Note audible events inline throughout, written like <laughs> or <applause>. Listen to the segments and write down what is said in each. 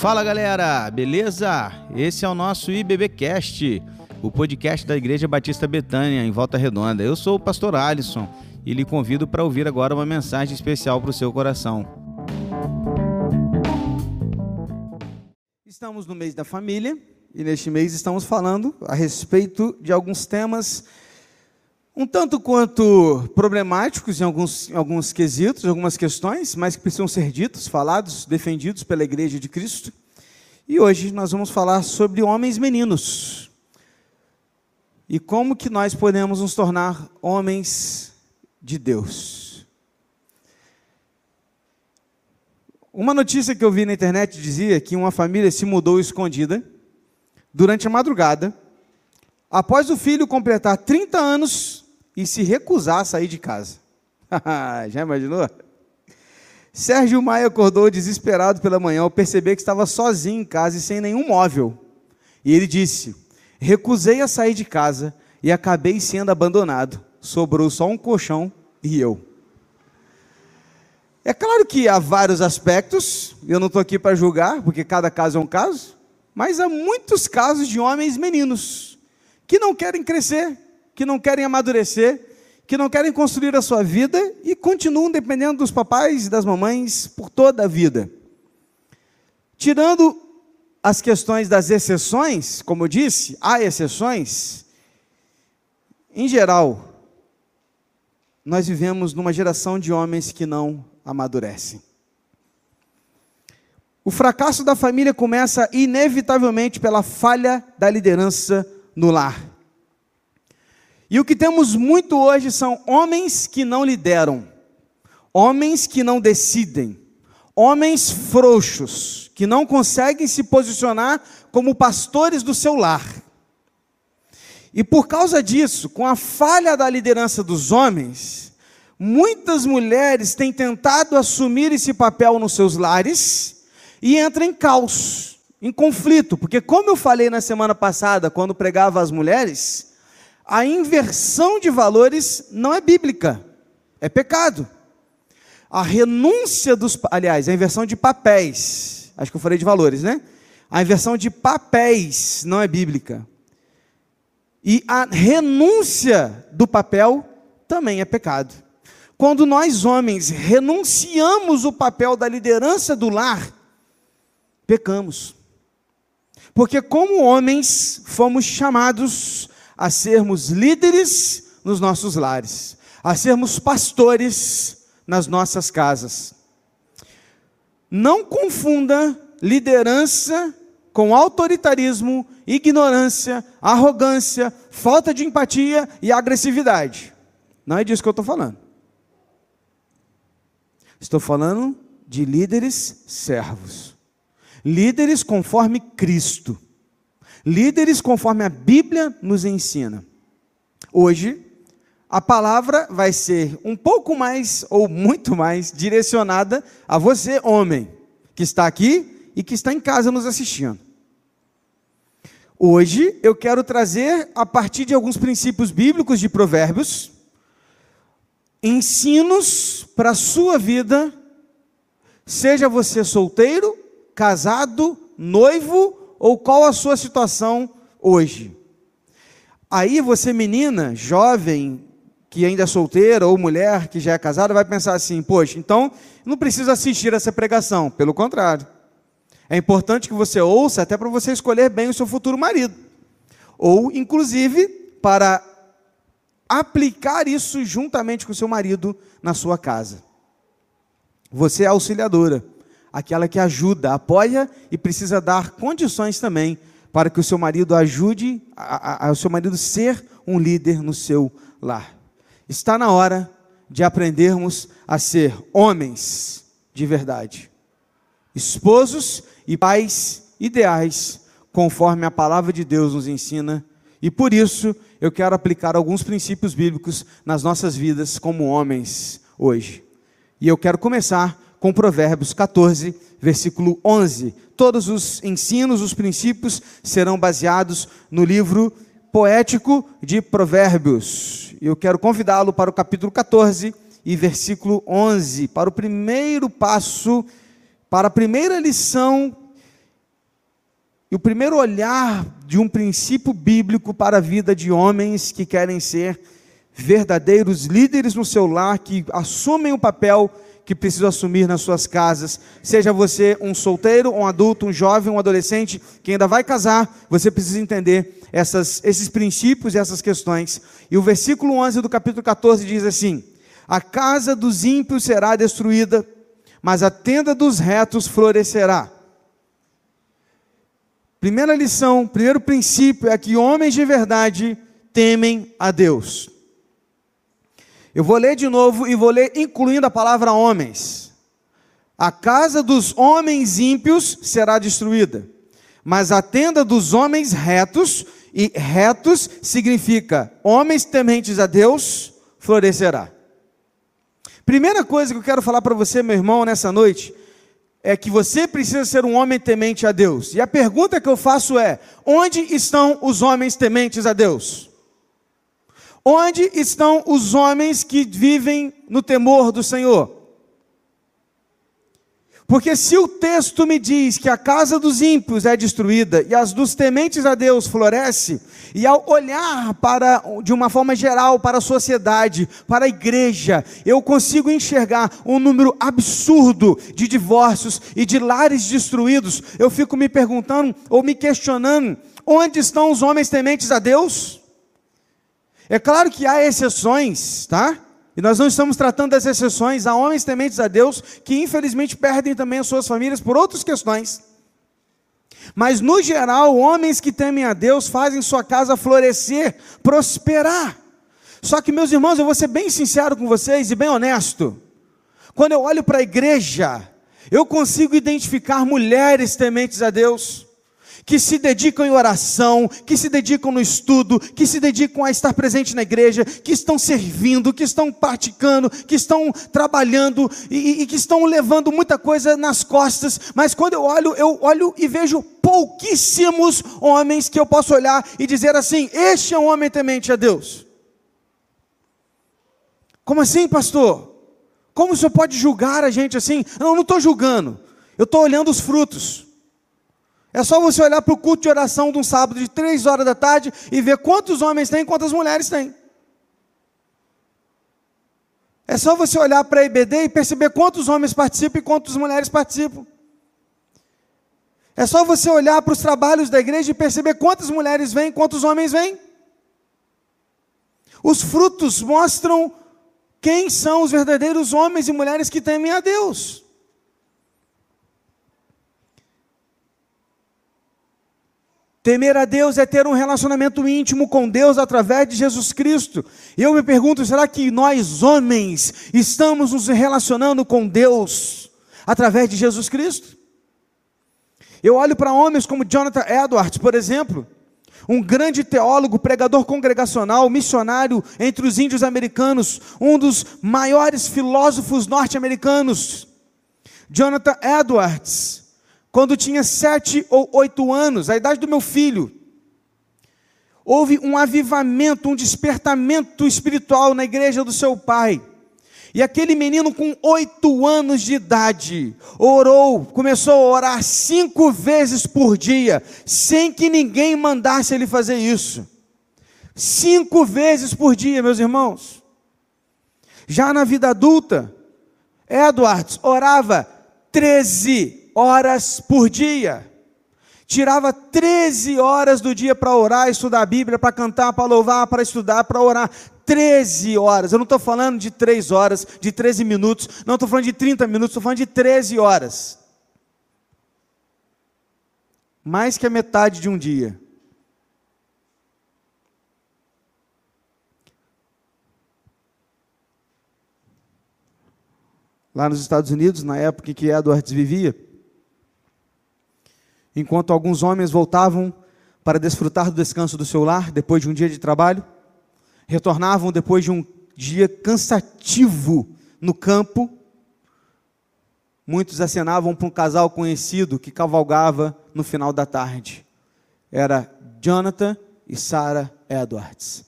Fala galera, beleza? Esse é o nosso IBBcast, o podcast da Igreja Batista Betânia, em Volta Redonda. Eu sou o pastor Alisson e lhe convido para ouvir agora uma mensagem especial para o seu coração. Estamos no mês da família e neste mês estamos falando a respeito de alguns temas um tanto quanto problemáticos em alguns, em alguns quesitos, algumas questões, mas que precisam ser ditos, falados, defendidos pela Igreja de Cristo. E hoje nós vamos falar sobre homens meninos. E como que nós podemos nos tornar homens de Deus. Uma notícia que eu vi na internet dizia que uma família se mudou escondida durante a madrugada, após o filho completar 30 anos e se recusar a sair de casa. <laughs> Já imaginou? Sérgio Maia acordou desesperado pela manhã ao perceber que estava sozinho em casa e sem nenhum móvel. E ele disse: Recusei a sair de casa e acabei sendo abandonado. Sobrou só um colchão e eu. É claro que há vários aspectos, eu não estou aqui para julgar, porque cada caso é um caso, mas há muitos casos de homens meninos que não querem crescer, que não querem amadurecer, que não querem construir a sua vida e continuam dependendo dos papais e das mamães por toda a vida. Tirando as questões das exceções, como eu disse, há exceções, em geral, nós vivemos numa geração de homens que não amadurecem. O fracasso da família começa inevitavelmente pela falha da liderança no lar. E o que temos muito hoje são homens que não lideram, homens que não decidem, homens frouxos, que não conseguem se posicionar como pastores do seu lar. E por causa disso, com a falha da liderança dos homens, muitas mulheres têm tentado assumir esse papel nos seus lares e entram em caos, em conflito, porque como eu falei na semana passada, quando pregava as mulheres, a inversão de valores não é bíblica, é pecado. A renúncia dos. Aliás, a inversão de papéis. Acho que eu falei de valores, né? A inversão de papéis não é bíblica. E a renúncia do papel também é pecado. Quando nós, homens, renunciamos o papel da liderança do lar, pecamos. Porque, como homens, fomos chamados a sermos líderes nos nossos lares, a sermos pastores nas nossas casas. Não confunda liderança com autoritarismo, ignorância, arrogância, falta de empatia e agressividade. Não é disso que eu estou falando. Estou falando de líderes servos. Líderes conforme Cristo. Líderes conforme a Bíblia nos ensina. Hoje, a palavra vai ser um pouco mais ou muito mais direcionada a você, homem, que está aqui e que está em casa nos assistindo. Hoje eu quero trazer, a partir de alguns princípios bíblicos de Provérbios, ensinos para a sua vida, seja você solteiro, casado, noivo ou qual a sua situação hoje. Aí você, menina, jovem, que ainda é solteira, ou mulher que já é casada, vai pensar assim: poxa, então não precisa assistir essa pregação. Pelo contrário. É importante que você ouça até para você escolher bem o seu futuro marido. Ou, inclusive, para aplicar isso juntamente com o seu marido na sua casa. Você é auxiliadora aquela que ajuda, apoia e precisa dar condições também para que o seu marido ajude a, o seu marido ser um líder no seu lar. Está na hora de aprendermos a ser homens de verdade, esposos e pais ideais, conforme a palavra de Deus nos ensina, e por isso eu quero aplicar alguns princípios bíblicos nas nossas vidas como homens hoje. E eu quero começar com Provérbios 14, versículo 11. Todos os ensinos, os princípios serão baseados no livro poético de Provérbios. Eu quero convidá-lo para o capítulo 14 e versículo 11, para o primeiro passo, para a primeira lição E o primeiro olhar de um princípio bíblico para a vida de homens que querem ser verdadeiros líderes no seu lar, que assumem o papel que precisam assumir nas suas casas. Seja você um solteiro, um adulto, um jovem, um adolescente que ainda vai casar, você precisa entender essas, esses princípios e essas questões. E o versículo 11 do capítulo 14 diz assim: A casa dos ímpios será destruída, mas a tenda dos retos florescerá. Primeira lição, primeiro princípio é que homens de verdade temem a Deus. Eu vou ler de novo e vou ler incluindo a palavra homens. A casa dos homens ímpios será destruída, mas a tenda dos homens retos, e retos significa homens tementes a Deus, florescerá. Primeira coisa que eu quero falar para você, meu irmão, nessa noite, é que você precisa ser um homem temente a Deus. E a pergunta que eu faço é: onde estão os homens tementes a Deus? Onde estão os homens que vivem no temor do Senhor? Porque se o texto me diz que a casa dos ímpios é destruída e as dos tementes a Deus floresce, e ao olhar para de uma forma geral para a sociedade, para a igreja, eu consigo enxergar um número absurdo de divórcios e de lares destruídos, eu fico me perguntando ou me questionando, onde estão os homens tementes a Deus? É claro que há exceções, tá? E nós não estamos tratando das exceções, há homens tementes a Deus que infelizmente perdem também as suas famílias por outras questões. Mas no geral, homens que temem a Deus fazem sua casa florescer, prosperar. Só que, meus irmãos, eu vou ser bem sincero com vocês e bem honesto. Quando eu olho para a igreja, eu consigo identificar mulheres tementes a Deus que se dedicam em oração, que se dedicam no estudo, que se dedicam a estar presente na igreja, que estão servindo, que estão praticando, que estão trabalhando e, e que estão levando muita coisa nas costas, mas quando eu olho, eu olho e vejo pouquíssimos homens que eu posso olhar e dizer assim: este é um homem temente a Deus. Como assim, pastor? Como o senhor pode julgar a gente assim? Não, não estou julgando, eu estou olhando os frutos. É só você olhar para o culto de oração de um sábado de três horas da tarde e ver quantos homens tem e quantas mulheres tem. É só você olhar para a IBD e perceber quantos homens participam e quantas mulheres participam. É só você olhar para os trabalhos da igreja e perceber quantas mulheres vêm, quantos homens vêm. Os frutos mostram quem são os verdadeiros homens e mulheres que temem a Deus. Temer a Deus é ter um relacionamento íntimo com Deus através de Jesus Cristo. Eu me pergunto, será que nós, homens, estamos nos relacionando com Deus através de Jesus Cristo? Eu olho para homens como Jonathan Edwards, por exemplo, um grande teólogo, pregador congregacional, missionário entre os índios americanos, um dos maiores filósofos norte-americanos. Jonathan Edwards quando tinha sete ou oito anos, a idade do meu filho, houve um avivamento, um despertamento espiritual na igreja do seu pai. E aquele menino com oito anos de idade orou, começou a orar cinco vezes por dia, sem que ninguém mandasse ele fazer isso. Cinco vezes por dia, meus irmãos. Já na vida adulta, Edwards orava treze horas por dia. Tirava 13 horas do dia para orar, estudar a Bíblia, para cantar, para louvar, para estudar, para orar. 13 horas. Eu não estou falando de 3 horas, de 13 minutos, não estou falando de 30 minutos, estou falando de 13 horas. Mais que a metade de um dia. Lá nos Estados Unidos, na época em que Edwards vivia, enquanto alguns homens voltavam para desfrutar do descanso do seu lar depois de um dia de trabalho, retornavam depois de um dia cansativo no campo. Muitos acenavam para um casal conhecido que cavalgava no final da tarde. Era Jonathan e Sarah Edwards.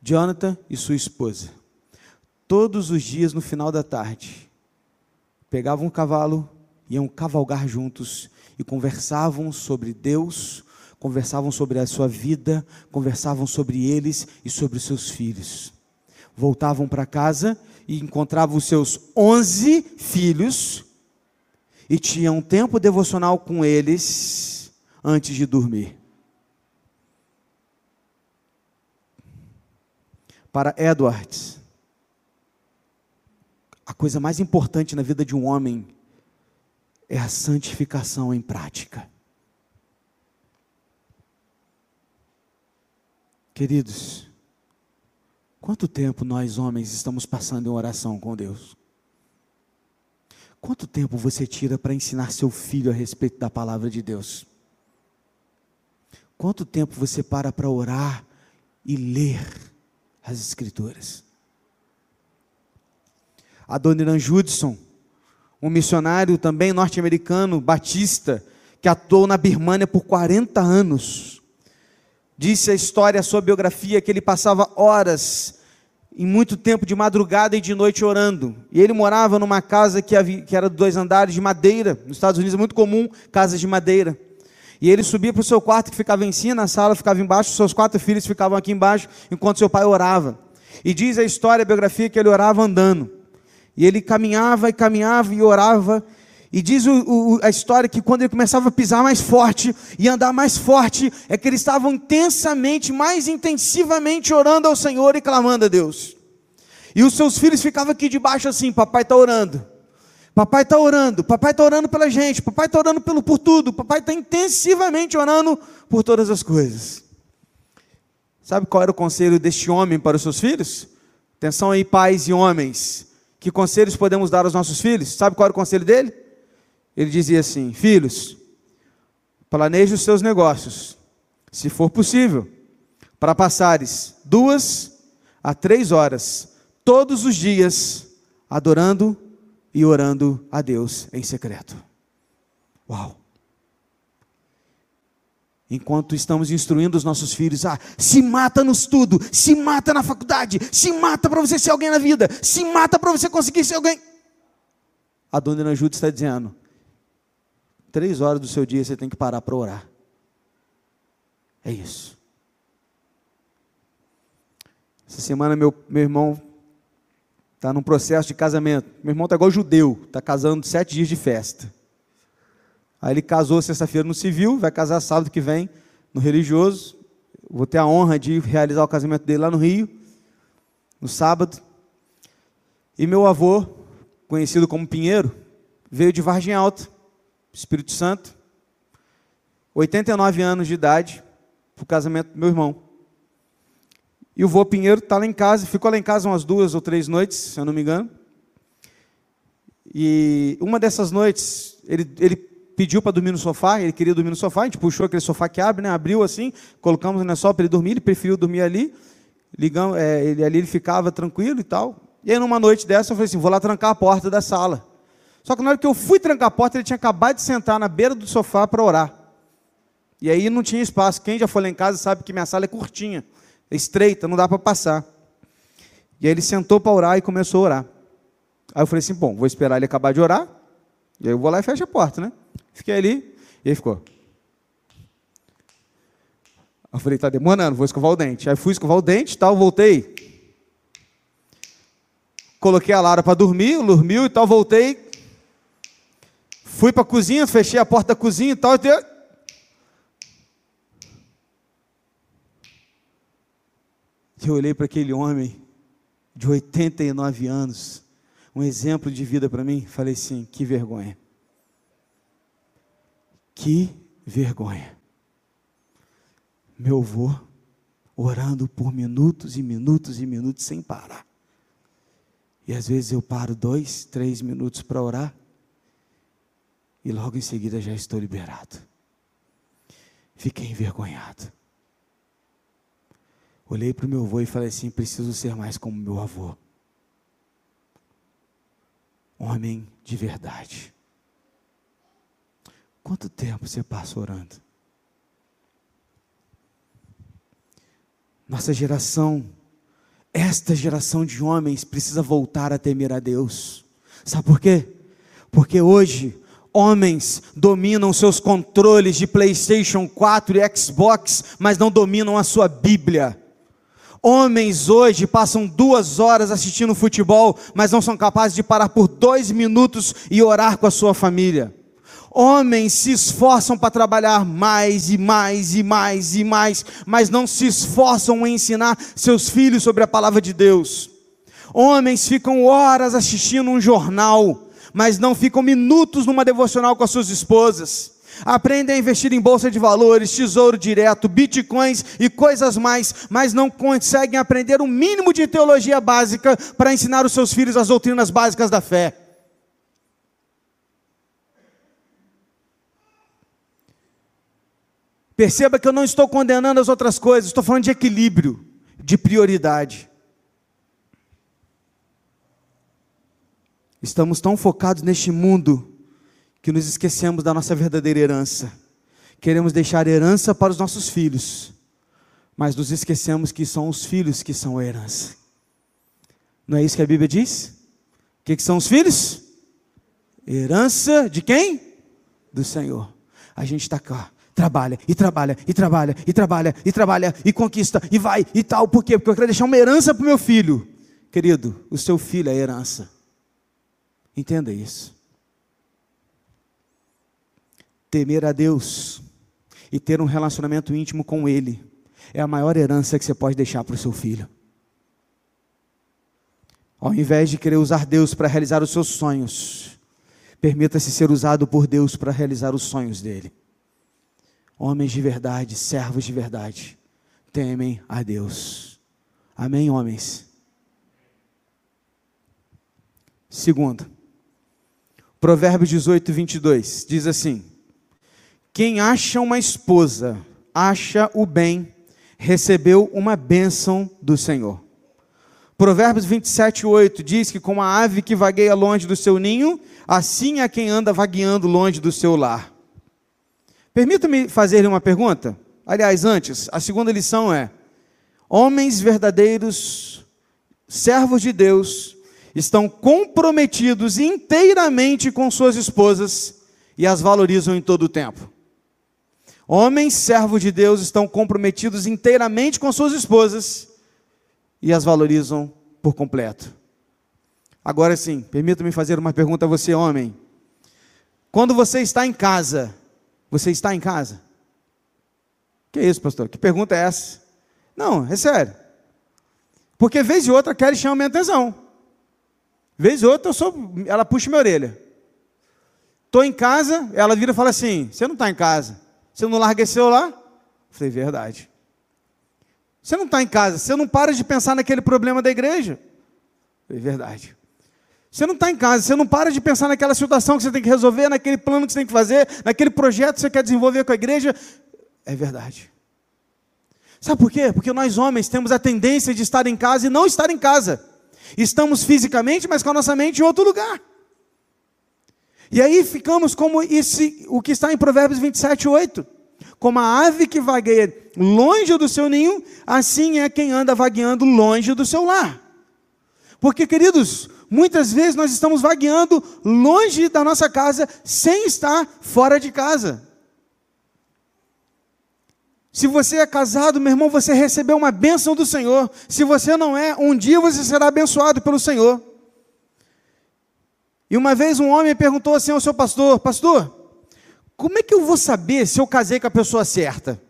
Jonathan e sua esposa. Todos os dias no final da tarde, pegavam um cavalo, iam cavalgar juntos e conversavam sobre Deus, conversavam sobre a sua vida, conversavam sobre eles e sobre os seus filhos. Voltavam para casa e encontravam os seus onze filhos e tinham um tempo devocional com eles antes de dormir. Para Edwards, a coisa mais importante na vida de um homem é a santificação em prática. Queridos, quanto tempo nós homens estamos passando em oração com Deus? Quanto tempo você tira para ensinar seu filho a respeito da palavra de Deus? Quanto tempo você para para orar e ler as Escrituras? Adoniran Judson, um missionário também norte-americano, batista, que atuou na Birmânia por 40 anos. Disse a história, a sua biografia, que ele passava horas, em muito tempo, de madrugada e de noite orando. E ele morava numa casa que, que era de dois andares de madeira. Nos Estados Unidos é muito comum casas de madeira. E ele subia para o seu quarto, que ficava em cima, a sala ficava embaixo, seus quatro filhos ficavam aqui embaixo, enquanto seu pai orava. E diz a história, a biografia, que ele orava andando. E ele caminhava e caminhava e orava. E diz o, o, a história que quando ele começava a pisar mais forte e andar mais forte, é que eles estavam intensamente, mais intensivamente orando ao Senhor e clamando a Deus. E os seus filhos ficavam aqui debaixo assim: Papai está orando, Papai está orando, Papai está orando pela gente, Papai está orando pelo, por tudo, Papai está intensivamente orando por todas as coisas. Sabe qual era o conselho deste homem para os seus filhos? Atenção aí, pais e homens. Que conselhos podemos dar aos nossos filhos? Sabe qual era o conselho dele? Ele dizia assim: Filhos, planeje os seus negócios, se for possível, para passares duas a três horas, todos os dias, adorando e orando a Deus em secreto. Uau! Enquanto estamos instruindo os nossos filhos, ah, se mata nos tudo, se mata na faculdade, se mata para você ser alguém na vida, se mata para você conseguir ser alguém. A dona Ana está dizendo: três horas do seu dia você tem que parar para orar. É isso. Essa semana meu, meu irmão está num processo de casamento. Meu irmão está igual judeu, está casando sete dias de festa. Aí ele casou sexta-feira no civil, vai casar sábado que vem no religioso. Vou ter a honra de realizar o casamento dele lá no Rio, no sábado. E meu avô, conhecido como Pinheiro, veio de Vargem Alta, Espírito Santo, 89 anos de idade, para o casamento do meu irmão. E o vô Pinheiro está lá em casa, ficou lá em casa umas duas ou três noites, se eu não me engano. E uma dessas noites, ele, ele pediu para dormir no sofá, ele queria dormir no sofá, a gente puxou aquele sofá que abre, né, abriu assim, colocamos no só para ele dormir, ele preferiu dormir ali, ligamos, é, ele, ali ele ficava tranquilo e tal. E aí numa noite dessa eu falei assim, vou lá trancar a porta da sala. Só que na hora que eu fui trancar a porta, ele tinha acabado de sentar na beira do sofá para orar. E aí não tinha espaço. Quem já foi lá em casa sabe que minha sala é curtinha, é estreita, não dá para passar. E aí ele sentou para orar e começou a orar. Aí eu falei assim, bom, vou esperar ele acabar de orar, e aí eu vou lá e fecho a porta, né? Fiquei ali, e aí ficou. Eu falei, tá demorando, vou escovar o dente. Aí fui escovar o dente tal, voltei. Coloquei a Lara para dormir, dormiu e tal, voltei. Fui para a cozinha, fechei a porta da cozinha e tal. E eu olhei para aquele homem de 89 anos, um exemplo de vida para mim, falei assim: que vergonha. Que vergonha. Meu avô orando por minutos e minutos e minutos sem parar. E às vezes eu paro dois, três minutos para orar e logo em seguida já estou liberado. Fiquei envergonhado. Olhei para o meu avô e falei assim: preciso ser mais como meu avô. Homem de verdade. Quanto tempo você passa orando? Nossa geração, esta geração de homens precisa voltar a temer a Deus. Sabe por quê? Porque hoje Homens dominam seus controles de PlayStation 4 e Xbox, mas não dominam a sua Bíblia. Homens hoje passam duas horas assistindo futebol, mas não são capazes de parar por dois minutos e orar com a sua família. Homens se esforçam para trabalhar mais e mais e mais e mais, mas não se esforçam em ensinar seus filhos sobre a palavra de Deus. Homens ficam horas assistindo um jornal, mas não ficam minutos numa devocional com as suas esposas. Aprendem a investir em bolsa de valores, tesouro direto, bitcoins e coisas mais, mas não conseguem aprender o mínimo de teologia básica para ensinar os seus filhos as doutrinas básicas da fé. Perceba que eu não estou condenando as outras coisas, estou falando de equilíbrio, de prioridade. Estamos tão focados neste mundo que nos esquecemos da nossa verdadeira herança. Queremos deixar herança para os nossos filhos, mas nos esquecemos que são os filhos que são a herança. Não é isso que a Bíblia diz? O que, que são os filhos? Herança de quem? Do Senhor. A gente está cá trabalha, e trabalha, e trabalha, e trabalha, e trabalha, e conquista, e vai, e tal. Por quê? Porque eu quero deixar uma herança para o meu filho. Querido, o seu filho é herança. Entenda isso. Temer a Deus e ter um relacionamento íntimo com Ele é a maior herança que você pode deixar para o seu filho. Ao invés de querer usar Deus para realizar os seus sonhos, permita-se ser usado por Deus para realizar os sonhos dele. Homens de verdade, servos de verdade, temem a Deus. Amém, homens? Segundo, Provérbios 18, 22 diz assim: Quem acha uma esposa, acha o bem, recebeu uma bênção do Senhor. Provérbios 27, 8 diz que, como a ave que vagueia longe do seu ninho, assim é quem anda vagueando longe do seu lar. Permita-me fazer-lhe uma pergunta. Aliás, antes, a segunda lição é: homens verdadeiros, servos de Deus, estão comprometidos inteiramente com suas esposas e as valorizam em todo o tempo. Homens, servos de Deus, estão comprometidos inteiramente com suas esposas e as valorizam por completo. Agora sim, permita-me fazer uma pergunta a você, homem. Quando você está em casa, você está em casa? Que isso, pastor? Que pergunta é essa? Não, é sério. Porque vez e outra quer chamar minha atenção. Vez e outra eu sou, ela puxa minha orelha. Estou em casa, ela vira e fala assim: Você não está em casa? Você não larga esse celular? falei, verdade. Você não está em casa, você não para de pensar naquele problema da igreja? falei, verdade. Você não está em casa, você não para de pensar naquela situação que você tem que resolver, naquele plano que você tem que fazer, naquele projeto que você quer desenvolver com a igreja. É verdade. Sabe por quê? Porque nós homens temos a tendência de estar em casa e não estar em casa. Estamos fisicamente, mas com a nossa mente em outro lugar. E aí ficamos como esse, o que está em Provérbios 27, 8. Como a ave que vagueia longe do seu ninho, assim é quem anda vagueando longe do seu lar. Porque, queridos, muitas vezes nós estamos vagueando longe da nossa casa, sem estar fora de casa. Se você é casado, meu irmão, você recebeu uma bênção do Senhor. Se você não é, um dia você será abençoado pelo Senhor. E uma vez um homem perguntou assim ao seu pastor: Pastor, como é que eu vou saber se eu casei com a pessoa certa?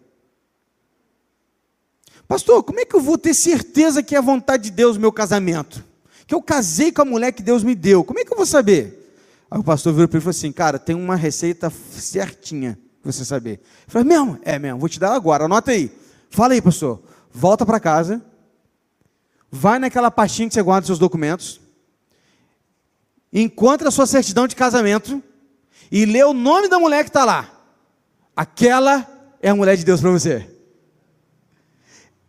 Pastor, como é que eu vou ter certeza que é a vontade de Deus o meu casamento? Que eu casei com a mulher que Deus me deu. Como é que eu vou saber? Aí o pastor virou para ele e falou assim: Cara, tem uma receita certinha para você saber. Eu falei: Mesmo? É mesmo, vou te dar agora, anota aí. Fala aí, pastor. Volta para casa, vai naquela pastinha que você guarda seus documentos, encontra a sua certidão de casamento e lê o nome da mulher que está lá. Aquela é a mulher de Deus para você.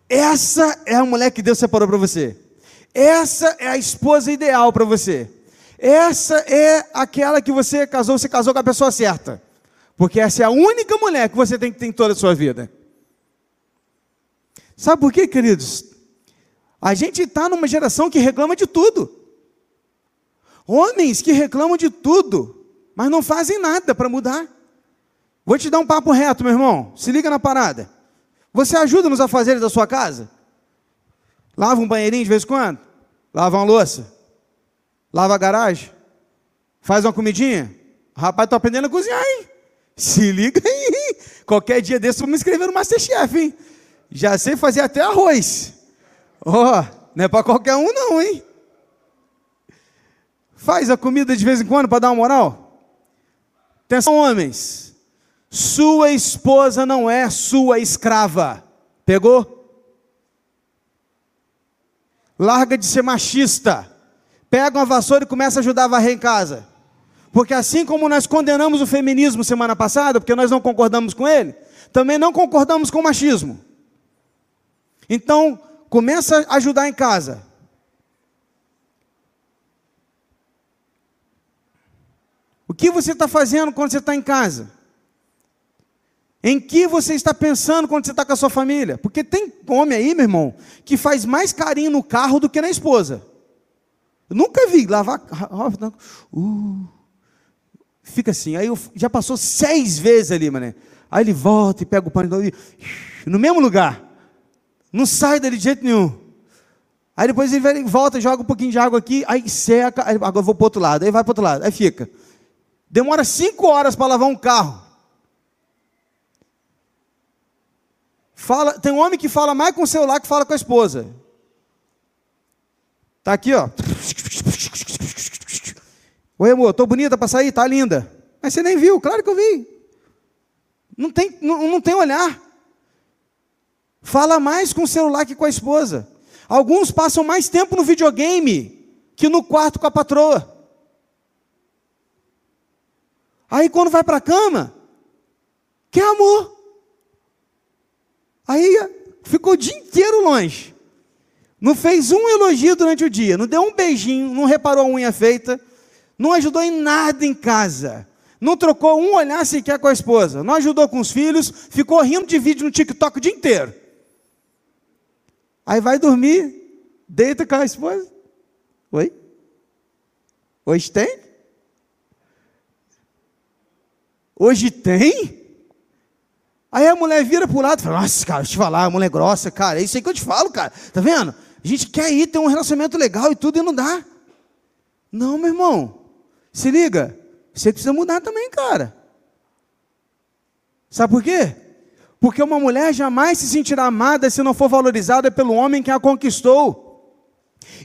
Essa é a mulher que Deus separou para você. Essa é a esposa ideal para você. Essa é aquela que você casou, você casou com a pessoa certa. Porque essa é a única mulher que você tem que ter em toda a sua vida. Sabe por quê, queridos? A gente está numa geração que reclama de tudo. Homens que reclamam de tudo, mas não fazem nada para mudar. Vou te dar um papo reto, meu irmão. Se liga na parada. Você ajuda nos afazeres da sua casa? Lava um banheirinho de vez em quando? Lava uma louça? Lava a garagem? Faz uma comidinha? Rapaz, tô aprendendo a cozinhar, hein? Se liga aí. Qualquer dia desse eu vou me inscrever no Masterchef, hein? Já sei fazer até arroz. Ó, oh, não é para qualquer um não, hein? Faz a comida de vez em quando para dar uma moral. Atenção, homens. Sua esposa não é sua escrava. Pegou? Larga de ser machista. Pega uma vassoura e começa a ajudar a varrer em casa. Porque assim como nós condenamos o feminismo semana passada, porque nós não concordamos com ele, também não concordamos com o machismo. Então, começa a ajudar em casa. O que você está fazendo quando você está em casa? Em que você está pensando quando você está com a sua família? Porque tem homem aí, meu irmão, que faz mais carinho no carro do que na esposa. Eu nunca vi lavar. Uh, fica assim. Aí eu, já passou seis vezes ali, mané. Aí ele volta e pega o pano no mesmo lugar. Não sai dali de jeito nenhum. Aí depois ele volta, joga um pouquinho de água aqui, aí seca, aí agora eu vou para outro lado, aí vai para outro lado, aí fica. Demora cinco horas para lavar um carro. Fala, tem um homem que fala mais com o celular que fala com a esposa. Tá aqui, ó. Oi, amor, tô bonita para sair? Tá linda. Mas você nem viu, claro que eu vi. Não tem, não, não tem olhar. Fala mais com o celular que com a esposa. Alguns passam mais tempo no videogame que no quarto com a patroa. Aí quando vai para a cama, quer amor. Aí ficou o dia inteiro longe. Não fez um elogio durante o dia, não deu um beijinho, não reparou a unha feita, não ajudou em nada em casa, não trocou um olhar sequer com a esposa, não ajudou com os filhos, ficou rindo de vídeo no TikTok o dia inteiro. Aí vai dormir, deita com a esposa. Oi? Hoje tem? Hoje tem? Aí a mulher vira para o lado e fala: Nossa, cara, deixa eu te falar, a mulher é grossa, cara, é isso aí que eu te falo, cara. Tá vendo? A gente quer ir ter um relacionamento legal e tudo e não dá. Não, meu irmão. Se liga, você precisa mudar também, cara. Sabe por quê? Porque uma mulher jamais se sentirá amada se não for valorizada pelo homem que a conquistou.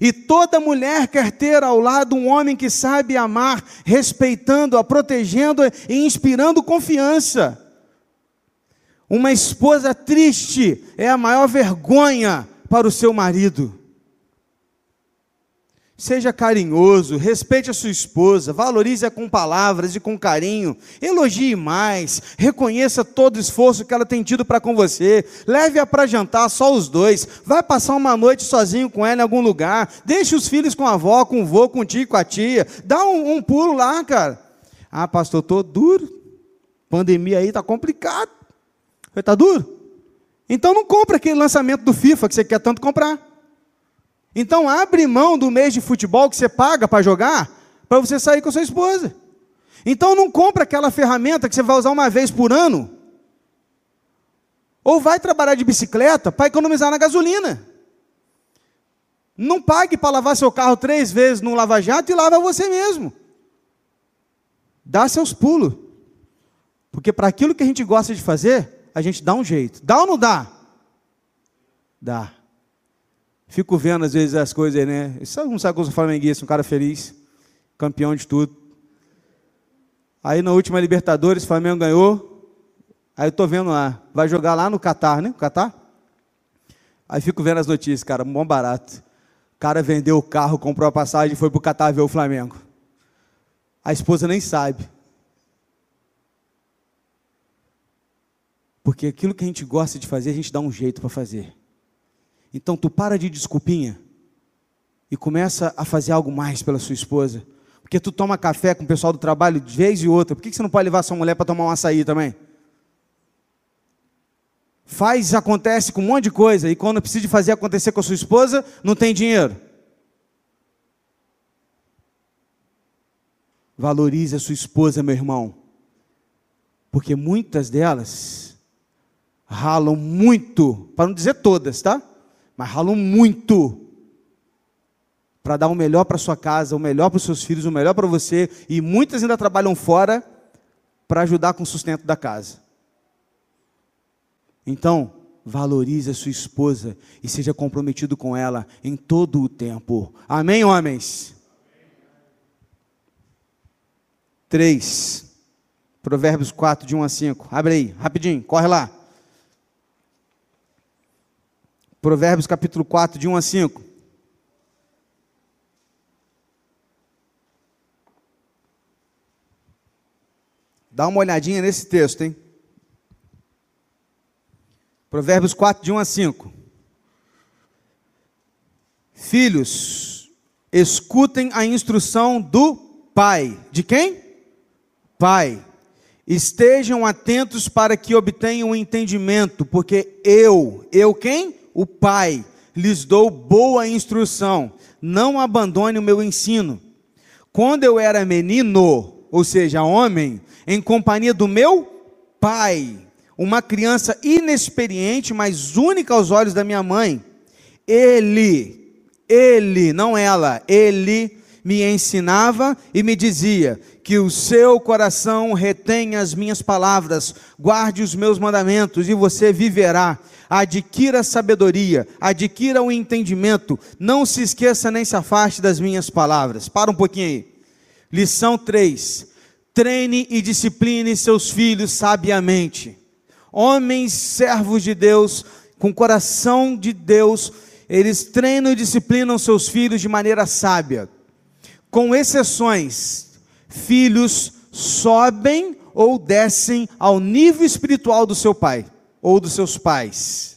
E toda mulher quer ter ao lado um homem que sabe amar, respeitando-a, protegendo-a e inspirando confiança. Uma esposa triste é a maior vergonha para o seu marido. Seja carinhoso, respeite a sua esposa, valorize-a com palavras e com carinho, elogie mais, reconheça todo o esforço que ela tem tido para com você, leve-a para jantar só os dois, vai passar uma noite sozinho com ela em algum lugar, deixe os filhos com a avó, com o vô, com o tio, com a tia, dá um, um pulo lá, cara. Ah, pastor, estou duro, pandemia aí está complicado, está duro? Então não compra aquele lançamento do FIFA que você quer tanto comprar. Então abre mão do mês de futebol que você paga para jogar, para você sair com sua esposa. Então não compra aquela ferramenta que você vai usar uma vez por ano. Ou vai trabalhar de bicicleta para economizar na gasolina. Não pague para lavar seu carro três vezes no lava-jato e lava você mesmo. Dá seus pulos. Porque para aquilo que a gente gosta de fazer, a gente dá um jeito. Dá ou não dá? Dá. Fico vendo às vezes as coisas, né? Isso não sabe que eu sou flamenguista, um cara feliz, campeão de tudo. Aí na última Libertadores, o Flamengo ganhou. Aí eu tô vendo lá, vai jogar lá no Catar, né? Catar? Aí fico vendo as notícias, cara, bom barato. O cara vendeu o carro, comprou a passagem e foi pro Catar ver o Flamengo. A esposa nem sabe. Porque aquilo que a gente gosta de fazer, a gente dá um jeito para fazer. Então tu para de desculpinha e começa a fazer algo mais pela sua esposa. Porque tu toma café com o pessoal do trabalho de vez e outra. Por que você não pode levar sua mulher para tomar um açaí também? Faz, acontece com um monte de coisa. E quando precisa fazer acontecer com a sua esposa, não tem dinheiro. Valorize a sua esposa, meu irmão, porque muitas delas ralam muito, para não dizer todas, tá? Mas ralam muito para dar o melhor para sua casa, o melhor para os seus filhos, o melhor para você, e muitas ainda trabalham fora para ajudar com o sustento da casa. Então, valorize a sua esposa e seja comprometido com ela em todo o tempo. Amém, homens? 3. Provérbios 4, de 1 a 5. Abre aí, rapidinho, corre lá. Provérbios capítulo 4, de 1 a 5. Dá uma olhadinha nesse texto, hein? Provérbios 4, de 1 a 5. Filhos, escutem a instrução do pai. De quem? Pai. Estejam atentos para que obtenham entendimento, porque eu, eu quem? O pai, lhes dou boa instrução. Não abandone o meu ensino. Quando eu era menino, ou seja, homem, em companhia do meu pai, uma criança inexperiente, mas única aos olhos da minha mãe. Ele, ele, não ela, ele me ensinava e me dizia: que o seu coração retenha as minhas palavras, guarde os meus mandamentos e você viverá. Adquira sabedoria, adquira o entendimento, não se esqueça nem se afaste das minhas palavras. Para um pouquinho aí. Lição 3 treine e discipline seus filhos sabiamente. Homens, servos de Deus, com coração de Deus, eles treinam e disciplinam seus filhos de maneira sábia. Com exceções, filhos sobem ou descem ao nível espiritual do seu pai ou dos seus pais.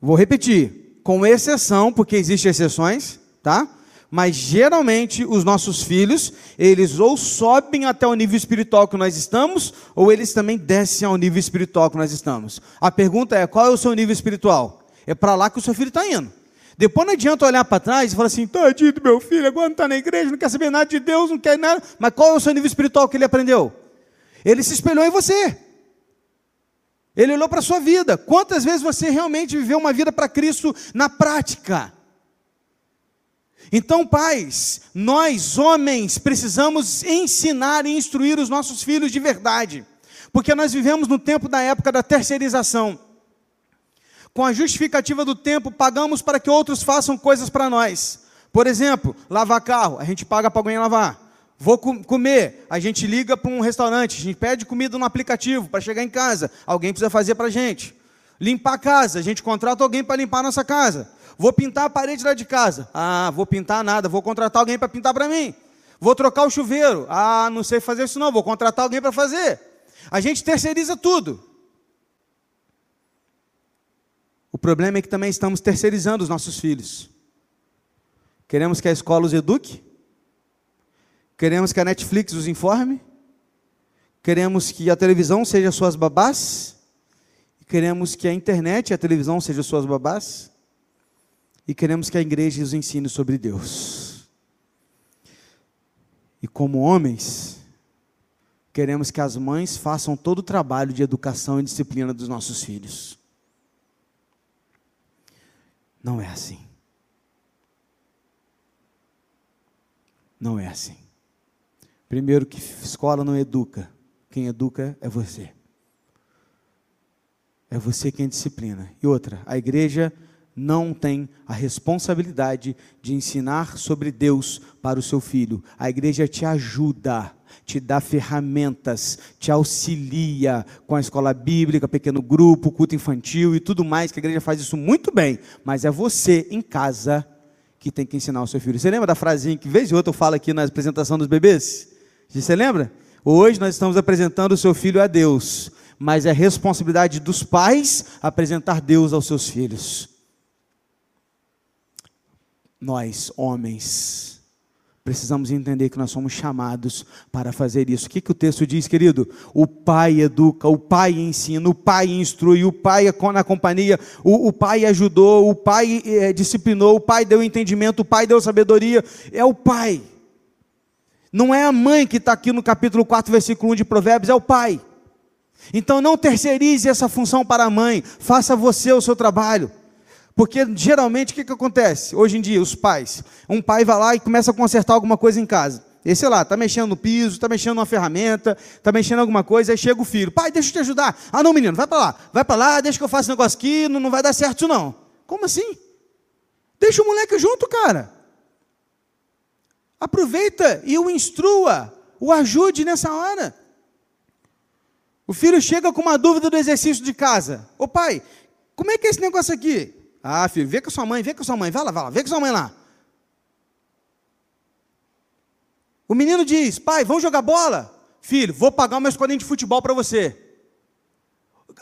Vou repetir, com exceção, porque existem exceções, tá? mas geralmente os nossos filhos, eles ou sobem até o nível espiritual que nós estamos, ou eles também descem ao nível espiritual que nós estamos. A pergunta é: qual é o seu nível espiritual? É para lá que o seu filho está indo. Depois não adianta olhar para trás e falar assim: tadinho do meu filho, agora não está na igreja, não quer saber nada de Deus, não quer nada. Mas qual é o seu nível espiritual que ele aprendeu? Ele se espelhou em você. Ele olhou para a sua vida. Quantas vezes você realmente viveu uma vida para Cristo na prática? Então, pais, nós homens precisamos ensinar e instruir os nossos filhos de verdade, porque nós vivemos no tempo da época da terceirização. Com a justificativa do tempo, pagamos para que outros façam coisas para nós. Por exemplo, lavar carro, a gente paga para alguém lavar. Vou comer, a gente liga para um restaurante, a gente pede comida no aplicativo para chegar em casa, alguém precisa fazer para a gente. Limpar a casa, a gente contrata alguém para limpar a nossa casa. Vou pintar a parede lá de casa. Ah, vou pintar nada, vou contratar alguém para pintar para mim. Vou trocar o chuveiro. Ah, não sei fazer isso não, vou contratar alguém para fazer. A gente terceiriza tudo. O problema é que também estamos terceirizando os nossos filhos. Queremos que a escola os eduque? Queremos que a Netflix os informe? Queremos que a televisão seja suas babás? Queremos que a internet e a televisão sejam suas babás? e queremos que a igreja nos ensine sobre Deus. E como homens, queremos que as mães façam todo o trabalho de educação e disciplina dos nossos filhos. Não é assim. Não é assim. Primeiro que escola não educa, quem educa é você. É você quem disciplina. E outra, a igreja não tem a responsabilidade de ensinar sobre Deus para o seu filho. A igreja te ajuda, te dá ferramentas, te auxilia com a escola bíblica, pequeno grupo, culto infantil e tudo mais, que a igreja faz isso muito bem, mas é você em casa que tem que ensinar o seu filho. Você lembra da frasinha que vez ou outra eu falo aqui na apresentação dos bebês? Você lembra? Hoje nós estamos apresentando o seu filho a Deus, mas é responsabilidade dos pais apresentar Deus aos seus filhos. Nós, homens, precisamos entender que nós somos chamados para fazer isso. O que, que o texto diz, querido? O pai educa, o pai ensina, o pai instrui, o pai é na companhia, o, o pai ajudou, o pai é, disciplinou, o pai deu entendimento, o pai deu sabedoria. É o pai. Não é a mãe que está aqui no capítulo 4, versículo 1 de Provérbios, é o pai. Então não terceirize essa função para a mãe, faça você o seu trabalho. Porque geralmente o que, que acontece? Hoje em dia, os pais, um pai vai lá e começa a consertar alguma coisa em casa. E sei lá, está mexendo no piso, está mexendo numa ferramenta, está mexendo em alguma coisa, aí chega o filho, pai, deixa eu te ajudar. Ah, não, menino, vai para lá, vai para lá, deixa que eu faça esse negócio aqui, não, não vai dar certo não. Como assim? Deixa o moleque junto, cara. Aproveita e o instrua, o ajude nessa hora. O filho chega com uma dúvida do exercício de casa. Ô pai, como é que é esse negócio aqui? Ah, filho, vê com sua mãe, vê com sua mãe, vai lá, vai lá, vê com sua mãe lá. O menino diz: pai, vamos jogar bola? Filho, vou pagar o meu escolinho de futebol para você.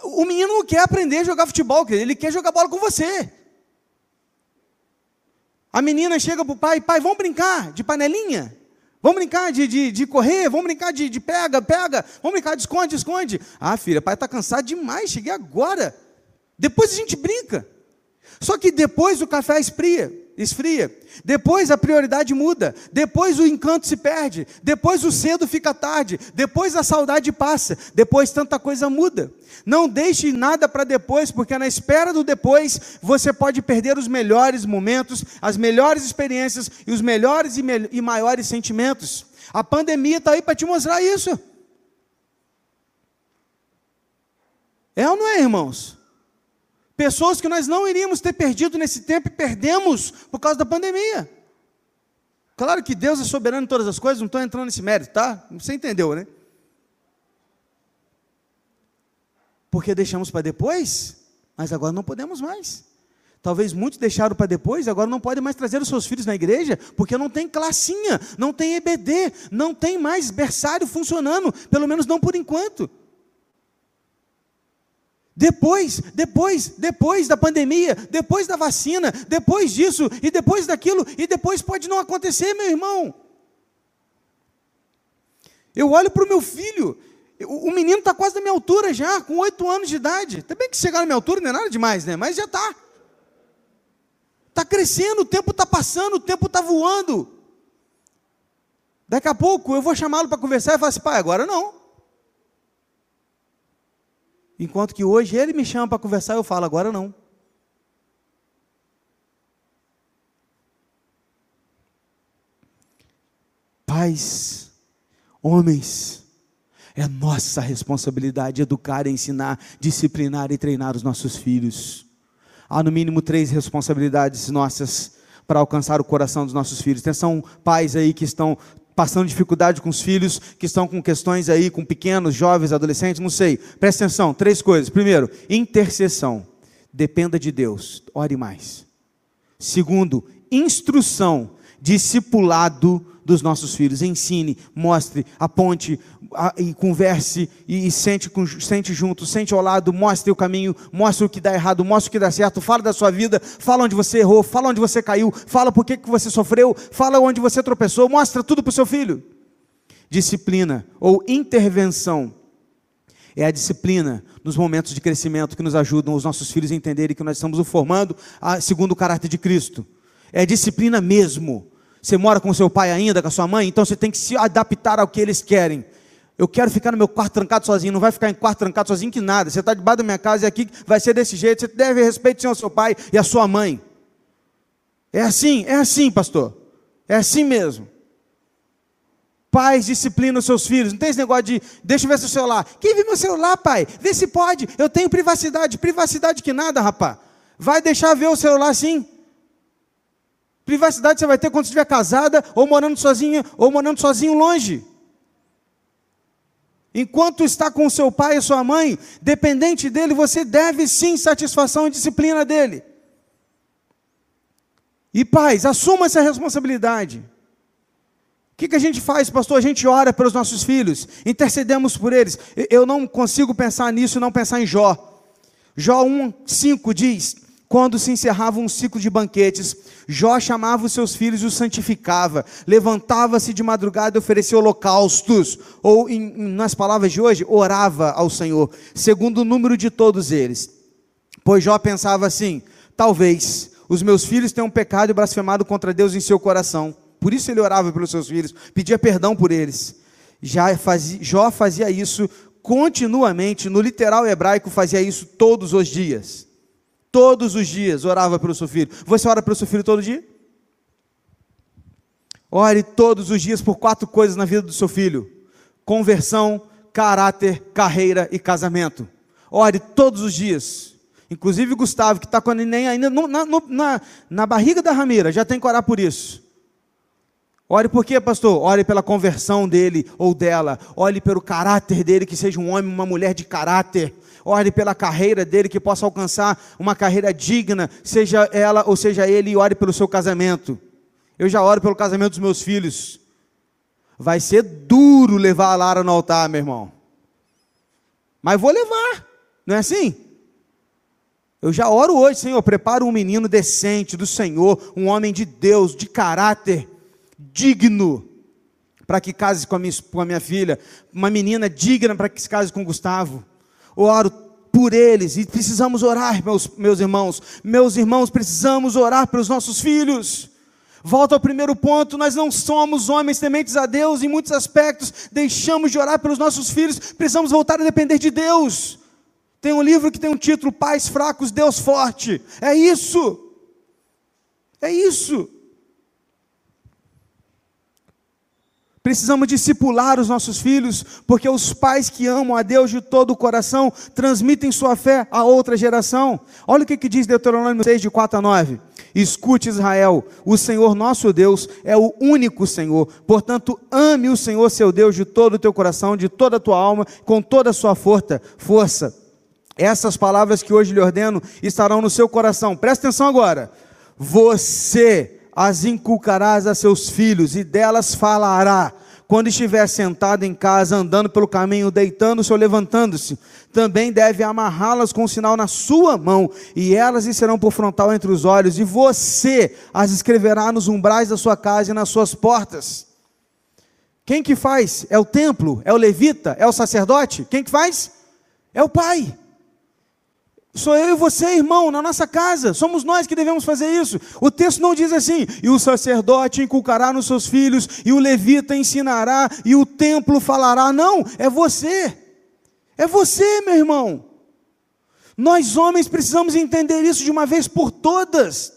O menino não quer aprender a jogar futebol, ele quer jogar bola com você. A menina chega para o pai, pai, vamos brincar de panelinha? Vamos brincar de, de, de correr? Vamos brincar de, de pega, pega? Vamos brincar de esconde, esconde? Ah, filha, pai está cansado demais, cheguei agora. Depois a gente brinca. Só que depois o café esfria, esfria. Depois a prioridade muda. Depois o encanto se perde. Depois o cedo fica tarde. Depois a saudade passa. Depois tanta coisa muda. Não deixe nada para depois, porque na espera do depois você pode perder os melhores momentos, as melhores experiências e os melhores e, me e maiores sentimentos. A pandemia está aí para te mostrar isso. É ou não é, irmãos? Pessoas que nós não iríamos ter perdido nesse tempo e perdemos por causa da pandemia. Claro que Deus é soberano em todas as coisas, não estou entrando nesse mérito, tá? Você entendeu, né? Porque deixamos para depois, mas agora não podemos mais. Talvez muitos deixaram para depois, agora não podem mais trazer os seus filhos na igreja, porque não tem classinha, não tem EBD, não tem mais berçário funcionando, pelo menos não por enquanto. Depois, depois, depois da pandemia, depois da vacina, depois disso e depois daquilo, e depois pode não acontecer, meu irmão. Eu olho para o meu filho, o menino está quase da minha altura já, com oito anos de idade. Também que chegar na minha altura não é nada demais, né? Mas já está. Está crescendo, o tempo está passando, o tempo está voando. Daqui a pouco eu vou chamá-lo para conversar e falar assim, pai, agora não. Enquanto que hoje ele me chama para conversar, eu falo, agora não. Pais, homens, é nossa responsabilidade educar, ensinar, disciplinar e treinar os nossos filhos. Há no mínimo três responsabilidades nossas para alcançar o coração dos nossos filhos. Atenção, pais aí que estão passando dificuldade com os filhos, que estão com questões aí, com pequenos, jovens, adolescentes, não sei. Presta atenção, três coisas. Primeiro, intercessão. Dependa de Deus, ore mais. Segundo, instrução, discipulado dos nossos filhos. Ensine, mostre, aponte a, e converse e, e sente, com, sente junto, sente ao lado, mostre o caminho, mostre o que dá errado, mostre o que dá certo, fala da sua vida, fala onde você errou, fala onde você caiu, fala por que, que você sofreu, fala onde você tropeçou, mostra tudo para o seu filho. Disciplina ou intervenção é a disciplina nos momentos de crescimento que nos ajudam os nossos filhos a entenderem que nós estamos o formando segundo o caráter de Cristo. É disciplina mesmo. Você mora com seu pai ainda, com a sua mãe, então você tem que se adaptar ao que eles querem. Eu quero ficar no meu quarto trancado sozinho, não vai ficar em quarto trancado sozinho que nada. Você está debaixo da minha casa e aqui vai ser desse jeito. Você deve respeito ao seu pai e à sua mãe. É assim, é assim, pastor. É assim mesmo. Pais disciplinam os seus filhos. Não tem esse negócio de, deixa eu ver seu celular. Quem viu meu celular, pai? Vê se pode. Eu tenho privacidade. Privacidade que nada, rapaz. Vai deixar ver o celular sim? Privacidade você vai ter quando estiver casada, ou morando sozinha, ou morando sozinho longe. Enquanto está com seu pai e sua mãe, dependente dele, você deve sim satisfação e disciplina dele. E pais, assuma essa responsabilidade. O que, que a gente faz, pastor? A gente ora pelos nossos filhos, intercedemos por eles. Eu não consigo pensar nisso e não pensar em Jó. Jó 1,5 diz: quando se encerrava um ciclo de banquetes, Jó chamava os seus filhos e os santificava, levantava-se de madrugada e oferecia holocaustos, ou, em, nas palavras de hoje, orava ao Senhor, segundo o número de todos eles. Pois Jó pensava assim: talvez os meus filhos tenham pecado e blasfemado contra Deus em seu coração. Por isso ele orava pelos seus filhos, pedia perdão por eles. Já fazia, Jó fazia isso continuamente, no literal hebraico fazia isso todos os dias. Todos os dias orava pelo seu filho. Você ora pelo seu filho todo dia? Ore todos os dias por quatro coisas na vida do seu filho: conversão, caráter, carreira e casamento. Ore todos os dias. Inclusive Gustavo, que está com a neném ainda no, na, no, na, na barriga da rameira, já tem que orar por isso. Ore por quê, pastor? Ore pela conversão dele ou dela. Ore pelo caráter dele, que seja um homem, uma mulher de caráter. Ore pela carreira dele, que possa alcançar uma carreira digna, seja ela ou seja ele, e ore pelo seu casamento. Eu já oro pelo casamento dos meus filhos. Vai ser duro levar a Lara no altar, meu irmão. Mas vou levar, não é assim? Eu já oro hoje, Senhor, prepara um menino decente do Senhor, um homem de Deus, de caráter digno para que case com a, minha, com a minha filha, uma menina digna para que se case com Gustavo. Oro por eles e precisamos orar, meus, meus irmãos. Meus irmãos, precisamos orar pelos nossos filhos. Volto ao primeiro ponto, nós não somos homens tementes a Deus em muitos aspectos, deixamos de orar pelos nossos filhos, precisamos voltar a depender de Deus. Tem um livro que tem um título: Pais Fracos, Deus Forte. É isso. É isso. Precisamos discipular os nossos filhos, porque os pais que amam a Deus de todo o coração transmitem sua fé a outra geração. Olha o que, que diz Deuteronômio 6, de 4 a 9. Escute, Israel, o Senhor nosso Deus é o único Senhor. Portanto, ame o Senhor seu Deus de todo o teu coração, de toda a tua alma, com toda a sua força. Essas palavras que hoje lhe ordeno estarão no seu coração. Presta atenção agora. Você as inculcarás a seus filhos, e delas falará, quando estiver sentado em casa, andando pelo caminho, deitando-se ou levantando-se. Também deve amarrá-las com um sinal na sua mão, e elas lhe serão por frontal entre os olhos, e você as escreverá nos umbrais da sua casa e nas suas portas. Quem que faz? É o templo? É o levita? É o sacerdote? Quem que faz? É o pai. Sou eu e você, irmão, na nossa casa. Somos nós que devemos fazer isso. O texto não diz assim: e o sacerdote inculcará nos seus filhos, e o levita ensinará, e o templo falará. Não, é você. É você, meu irmão. Nós homens precisamos entender isso de uma vez por todas.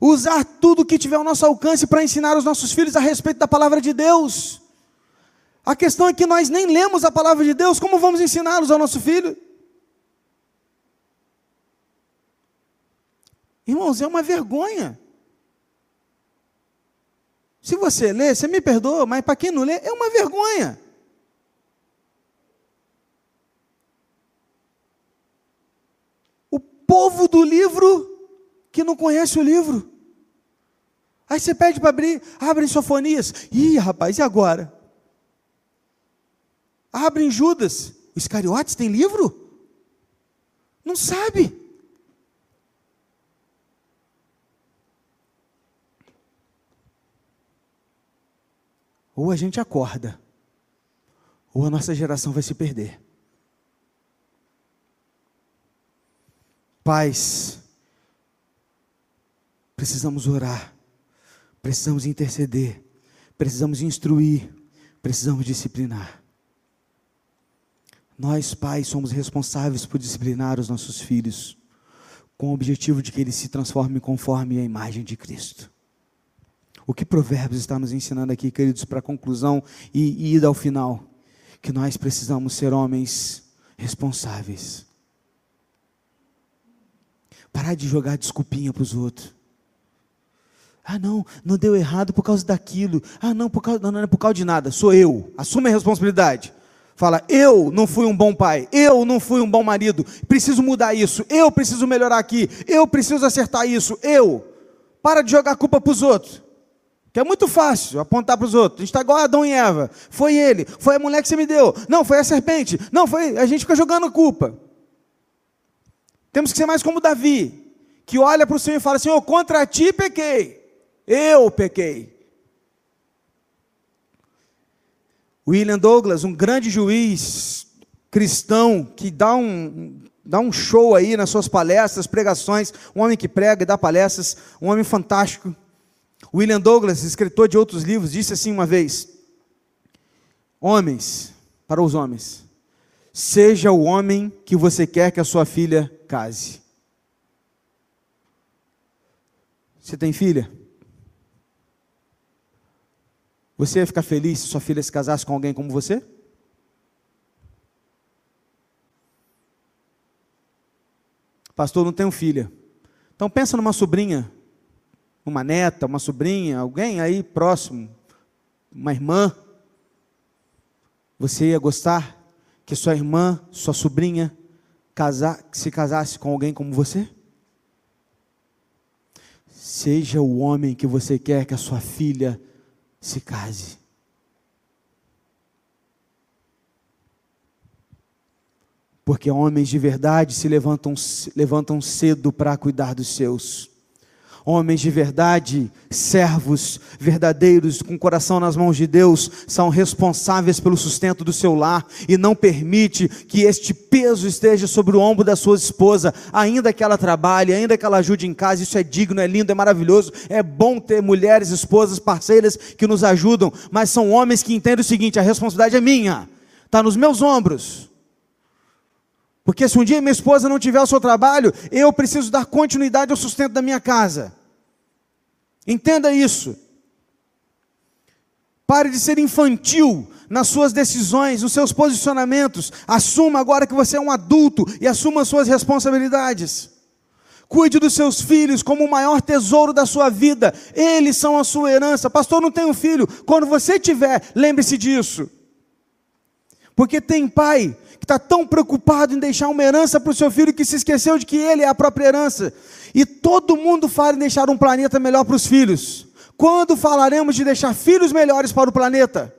Usar tudo que tiver ao nosso alcance para ensinar os nossos filhos a respeito da palavra de Deus. A questão é que nós nem lemos a palavra de Deus, como vamos ensiná-los ao nosso filho? Irmãos, é uma vergonha. Se você lê, você me perdoa, mas para quem não lê, é uma vergonha. O povo do livro que não conhece o livro. Aí você pede para abrir, abre Sofonias. Ih, rapaz, e agora? Abrem Judas. Os Iscariotes tem livro? Não sabe. Ou a gente acorda, ou a nossa geração vai se perder. Pais, precisamos orar, precisamos interceder, precisamos instruir, precisamos disciplinar. Nós, pais, somos responsáveis por disciplinar os nossos filhos, com o objetivo de que eles se transformem conforme a imagem de Cristo. O que Provérbios está nos ensinando aqui, queridos, para a conclusão e, e ida ao final? Que nós precisamos ser homens responsáveis. Parar de jogar desculpinha para os outros. Ah, não, não deu errado por causa daquilo. Ah, não, por causa, não, não é por causa de nada. Sou eu. Assume a responsabilidade. Fala, eu não fui um bom pai, eu não fui um bom marido, preciso mudar isso, eu preciso melhorar aqui, eu preciso acertar isso, eu. Para de jogar culpa para os outros. Que é muito fácil apontar para os outros. A gente está igual Adão e Eva. Foi ele, foi a mulher que você me deu. Não, foi a serpente. Não, foi. A gente fica jogando culpa. Temos que ser mais como Davi, que olha para o Senhor e fala: Senhor, contra ti pequei. Eu pequei. William Douglas, um grande juiz cristão que dá um, dá um show aí nas suas palestras, pregações, um homem que prega e dá palestras, um homem fantástico. William Douglas, escritor de outros livros, disse assim uma vez: Homens, para os homens, seja o homem que você quer que a sua filha case. Você tem filha? Você ia ficar feliz se sua filha se casasse com alguém como você? Pastor, não tenho filha. Então pensa numa sobrinha, uma neta, uma sobrinha, alguém aí próximo, uma irmã. Você ia gostar que sua irmã, sua sobrinha, casar, se casasse com alguém como você? Seja o homem que você quer que a sua filha se case. Porque homens de verdade se levantam, levantam cedo para cuidar dos seus. Homens de verdade, servos verdadeiros, com o coração nas mãos de Deus, são responsáveis pelo sustento do seu lar e não permite que este peso esteja sobre o ombro da sua esposa, ainda que ela trabalhe, ainda que ela ajude em casa. Isso é digno, é lindo, é maravilhoso. É bom ter mulheres, esposas, parceiras que nos ajudam, mas são homens que entendem o seguinte: a responsabilidade é minha, está nos meus ombros. Porque se um dia minha esposa não tiver o seu trabalho, eu preciso dar continuidade ao sustento da minha casa. Entenda isso. Pare de ser infantil nas suas decisões, nos seus posicionamentos. Assuma agora que você é um adulto e assuma as suas responsabilidades. Cuide dos seus filhos como o maior tesouro da sua vida. Eles são a sua herança. Pastor, não tenho filho. Quando você tiver, lembre-se disso. Porque tem pai que está tão preocupado em deixar uma herança para o seu filho que se esqueceu de que ele é a própria herança. E todo mundo fala em deixar um planeta melhor para os filhos. Quando falaremos de deixar filhos melhores para o planeta?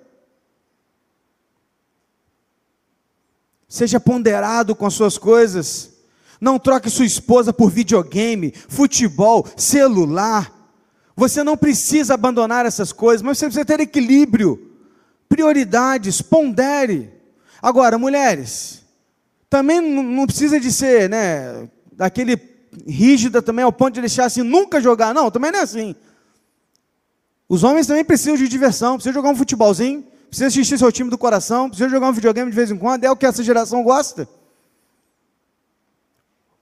Seja ponderado com as suas coisas. Não troque sua esposa por videogame, futebol, celular. Você não precisa abandonar essas coisas, mas você precisa ter equilíbrio, prioridades, pondere. Agora, mulheres, também não precisa de ser, né, daquele rígida também ao ponto de deixar assim, nunca jogar. Não, também não é assim. Os homens também precisam de diversão, precisam jogar um futebolzinho, precisam assistir seu time do coração, precisam jogar um videogame de vez em quando, é o que essa geração gosta.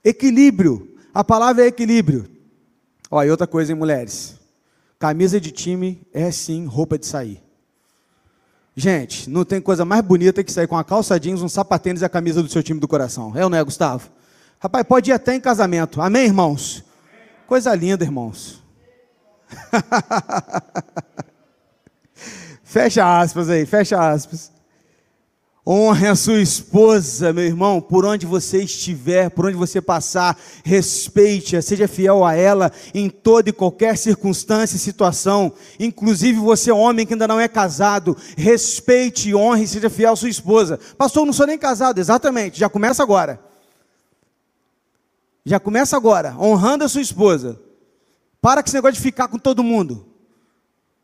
Equilíbrio. A palavra é equilíbrio. Olha, e outra coisa, hein, mulheres? Camisa de time é sim roupa de sair. Gente, não tem coisa mais bonita que sair com a calça jeans, um sapatênis e a camisa do seu time do coração. É ou não é, Gustavo? Rapaz, pode ir até em casamento. Amém, irmãos? Coisa linda, irmãos. <laughs> fecha aspas aí, fecha aspas. Honre a sua esposa, meu irmão, por onde você estiver, por onde você passar, respeite-a, seja fiel a ela em toda e qualquer circunstância e situação, inclusive você, homem que ainda não é casado, respeite, honre seja fiel à sua esposa. Pastor, não sou nem casado, exatamente, já começa agora. Já começa agora, honrando a sua esposa. Para com esse negócio de ficar com todo mundo,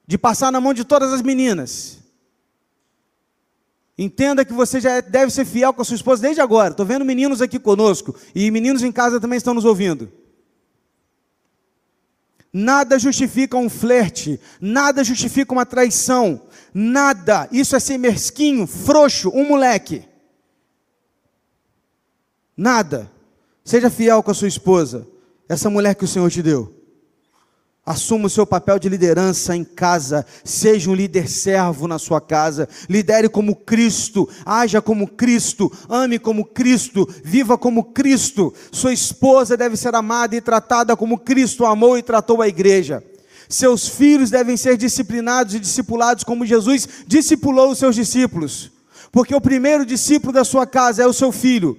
de passar na mão de todas as meninas. Entenda que você já deve ser fiel com a sua esposa desde agora. Estou vendo meninos aqui conosco e meninos em casa também estão nos ouvindo. Nada justifica um flerte, nada justifica uma traição, nada. Isso é ser mesquinho, frouxo, um moleque. Nada. Seja fiel com a sua esposa, essa mulher que o Senhor te deu. Assuma o seu papel de liderança em casa, seja um líder servo na sua casa, lidere como Cristo, haja como Cristo, ame como Cristo, viva como Cristo. Sua esposa deve ser amada e tratada como Cristo amou e tratou a igreja. Seus filhos devem ser disciplinados e discipulados como Jesus discipulou os seus discípulos, porque o primeiro discípulo da sua casa é o seu filho.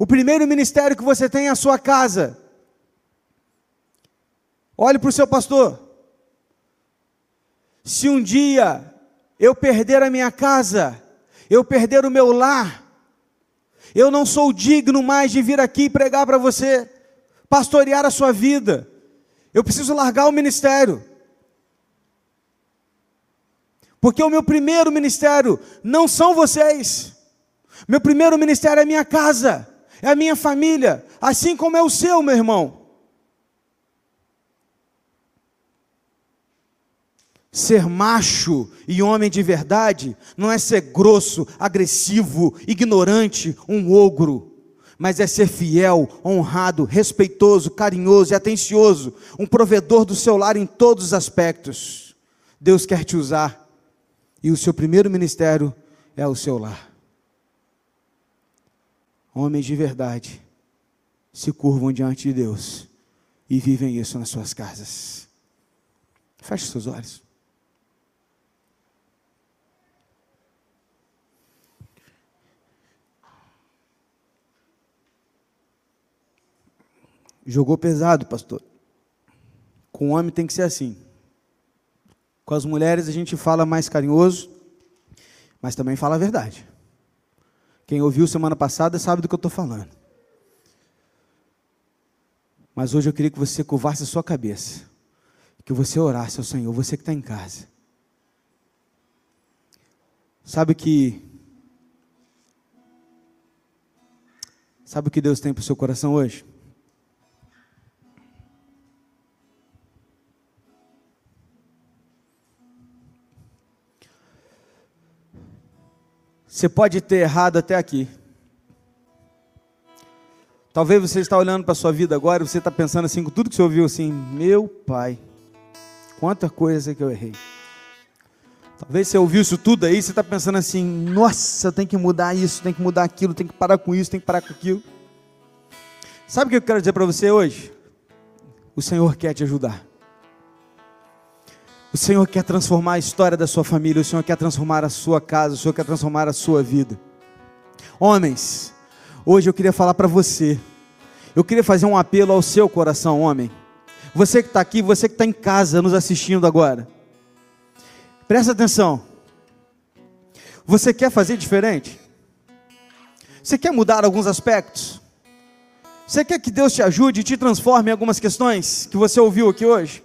O primeiro ministério que você tem é a sua casa. Olhe para o seu pastor. Se um dia eu perder a minha casa, eu perder o meu lar, eu não sou digno mais de vir aqui pregar para você, pastorear a sua vida. Eu preciso largar o ministério. Porque o meu primeiro ministério não são vocês. Meu primeiro ministério é a minha casa, é a minha família, assim como é o seu, meu irmão. Ser macho e homem de verdade não é ser grosso, agressivo, ignorante, um ogro, mas é ser fiel, honrado, respeitoso, carinhoso e atencioso, um provedor do seu lar em todos os aspectos. Deus quer te usar e o seu primeiro ministério é o seu lar. Homens de verdade se curvam diante de Deus e vivem isso nas suas casas. Feche seus olhos. Jogou pesado, pastor. Com o homem tem que ser assim. Com as mulheres a gente fala mais carinhoso, mas também fala a verdade. Quem ouviu semana passada sabe do que eu estou falando. Mas hoje eu queria que você curvasse a sua cabeça, que você orasse ao Senhor, você que está em casa. Sabe que Sabe o que Deus tem para o seu coração hoje? Você pode ter errado até aqui. Talvez você está olhando para a sua vida agora e você está pensando assim, com tudo que você ouviu assim, meu pai, quanta coisa que eu errei. Talvez você ouviu isso tudo aí, você está pensando assim, nossa, tem que mudar isso, tem que mudar aquilo, tem que parar com isso, tem que parar com aquilo. Sabe o que eu quero dizer para você hoje? O Senhor quer te ajudar. O Senhor quer transformar a história da sua família, o Senhor quer transformar a sua casa, o Senhor quer transformar a sua vida. Homens, hoje eu queria falar para você, eu queria fazer um apelo ao seu coração, homem. Você que está aqui, você que está em casa nos assistindo agora, presta atenção. Você quer fazer diferente? Você quer mudar alguns aspectos? Você quer que Deus te ajude e te transforme em algumas questões que você ouviu aqui hoje?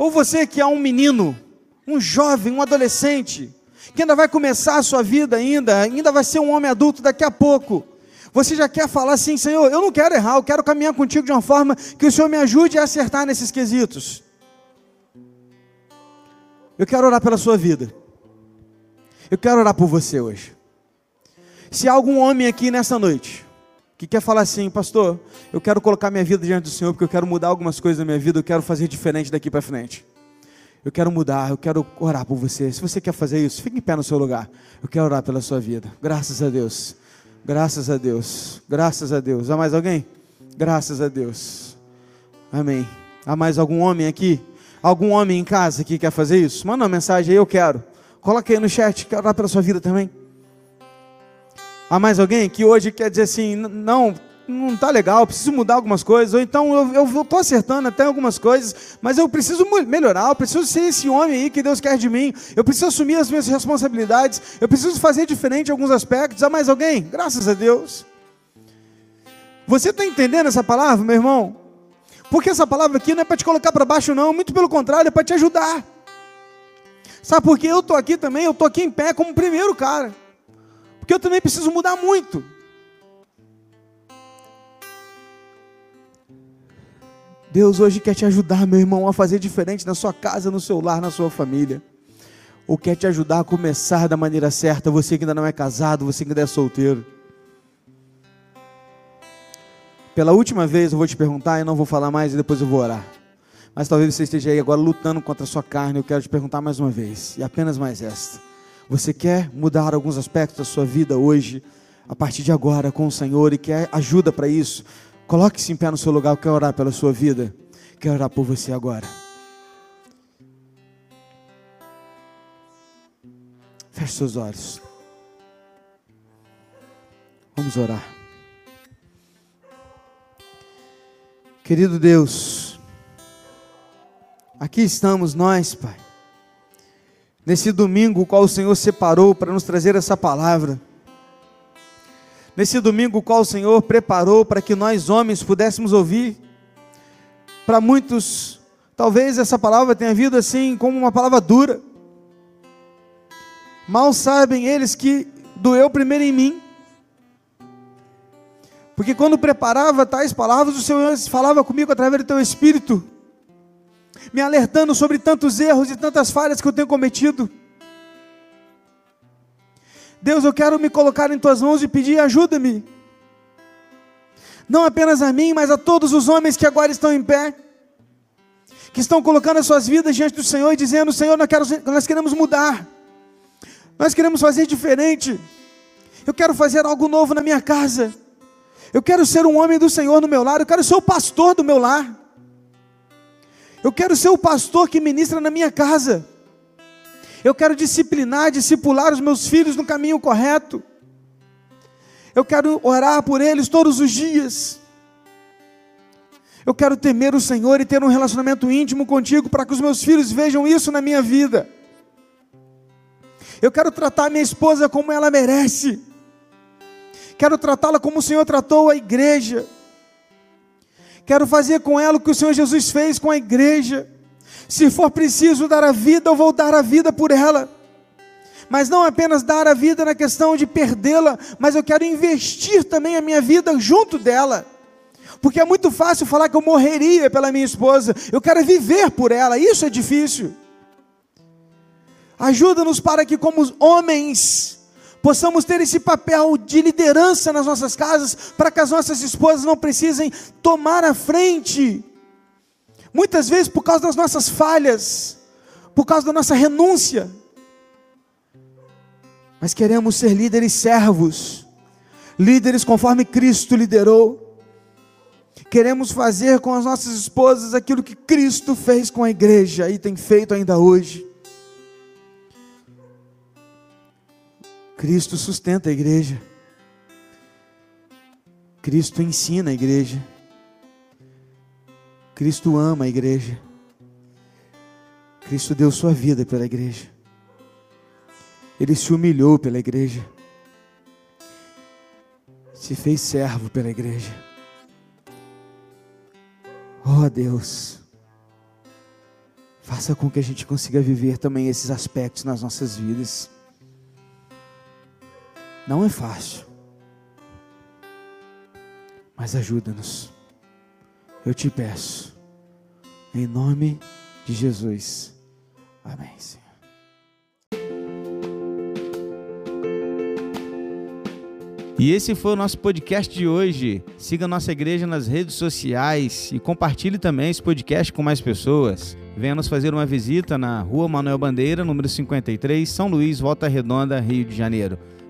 Ou você que é um menino, um jovem, um adolescente, que ainda vai começar a sua vida ainda, ainda vai ser um homem adulto daqui a pouco. Você já quer falar assim, Senhor, eu não quero errar, eu quero caminhar contigo de uma forma que o Senhor me ajude a acertar nesses quesitos. Eu quero orar pela sua vida. Eu quero orar por você hoje. Se há algum homem aqui nessa noite que quer falar assim, pastor, eu quero colocar minha vida diante do Senhor, porque eu quero mudar algumas coisas na minha vida, eu quero fazer diferente daqui para frente. Eu quero mudar, eu quero orar por você. Se você quer fazer isso, fique em pé no seu lugar. Eu quero orar pela sua vida. Graças a Deus. Graças a Deus. Graças a Deus. Há mais alguém? Graças a Deus. Amém. Há mais algum homem aqui? Algum homem em casa que quer fazer isso? Manda uma mensagem aí, eu quero. Coloque aí no chat, quero orar pela sua vida também. Há mais alguém que hoje quer dizer assim, não, não está legal, preciso mudar algumas coisas, ou então eu estou acertando até algumas coisas, mas eu preciso melhorar, eu preciso ser esse homem aí que Deus quer de mim, eu preciso assumir as minhas responsabilidades, eu preciso fazer diferente em alguns aspectos. Há mais alguém? Graças a Deus. Você está entendendo essa palavra, meu irmão? Porque essa palavra aqui não é para te colocar para baixo, não, muito pelo contrário, é para te ajudar. Sabe por que eu estou aqui também? Eu estou aqui em pé como primeiro cara. Porque eu também preciso mudar muito. Deus hoje quer te ajudar, meu irmão, a fazer diferente na sua casa, no seu lar, na sua família. Ou quer te ajudar a começar da maneira certa, você que ainda não é casado, você que ainda é solteiro. Pela última vez eu vou te perguntar e não vou falar mais e depois eu vou orar. Mas talvez você esteja aí agora lutando contra a sua carne, eu quero te perguntar mais uma vez, e apenas mais esta. Você quer mudar alguns aspectos da sua vida hoje, a partir de agora, com o Senhor, e quer ajuda para isso? Coloque-se em pé no seu lugar, eu quero orar pela sua vida. Quero orar por você agora. Feche seus olhos. Vamos orar. Querido Deus, aqui estamos nós, Pai nesse domingo, qual o Senhor separou para nos trazer essa palavra. Nesse domingo, qual o Senhor preparou para que nós, homens, pudéssemos ouvir. Para muitos, talvez essa palavra tenha vindo assim, como uma palavra dura. Mal sabem eles que doeu primeiro em mim. Porque quando preparava tais palavras, o Senhor falava comigo através do teu espírito. Me alertando sobre tantos erros e tantas falhas que eu tenho cometido. Deus, eu quero me colocar em tuas mãos e pedir ajuda-me. Não apenas a mim, mas a todos os homens que agora estão em pé, que estão colocando as suas vidas diante do Senhor e dizendo: Senhor, nós queremos mudar, nós queremos fazer diferente. Eu quero fazer algo novo na minha casa. Eu quero ser um homem do Senhor no meu lar. Eu quero ser o pastor do meu lar. Eu quero ser o pastor que ministra na minha casa. Eu quero disciplinar, discipular os meus filhos no caminho correto. Eu quero orar por eles todos os dias. Eu quero temer o Senhor e ter um relacionamento íntimo contigo para que os meus filhos vejam isso na minha vida. Eu quero tratar minha esposa como ela merece. Quero tratá-la como o Senhor tratou a igreja. Quero fazer com ela o que o Senhor Jesus fez com a igreja. Se for preciso dar a vida, eu vou dar a vida por ela. Mas não apenas dar a vida na questão de perdê-la, mas eu quero investir também a minha vida junto dela. Porque é muito fácil falar que eu morreria pela minha esposa. Eu quero viver por ela. Isso é difícil. Ajuda-nos para que, como homens, possamos ter esse papel de liderança nas nossas casas, para que as nossas esposas não precisem tomar a frente, muitas vezes por causa das nossas falhas, por causa da nossa renúncia. Mas queremos ser líderes servos, líderes conforme Cristo liderou. Queremos fazer com as nossas esposas aquilo que Cristo fez com a igreja e tem feito ainda hoje. Cristo sustenta a igreja. Cristo ensina a igreja. Cristo ama a igreja. Cristo deu sua vida pela igreja. Ele se humilhou pela igreja. Se fez servo pela igreja. Oh Deus, faça com que a gente consiga viver também esses aspectos nas nossas vidas. Não é fácil. Mas ajuda-nos. Eu te peço. Em nome de Jesus. Amém, Senhor. E esse foi o nosso podcast de hoje. Siga nossa igreja nas redes sociais e compartilhe também esse podcast com mais pessoas. Venha nos fazer uma visita na Rua Manuel Bandeira, número 53, São Luís, Volta Redonda, Rio de Janeiro.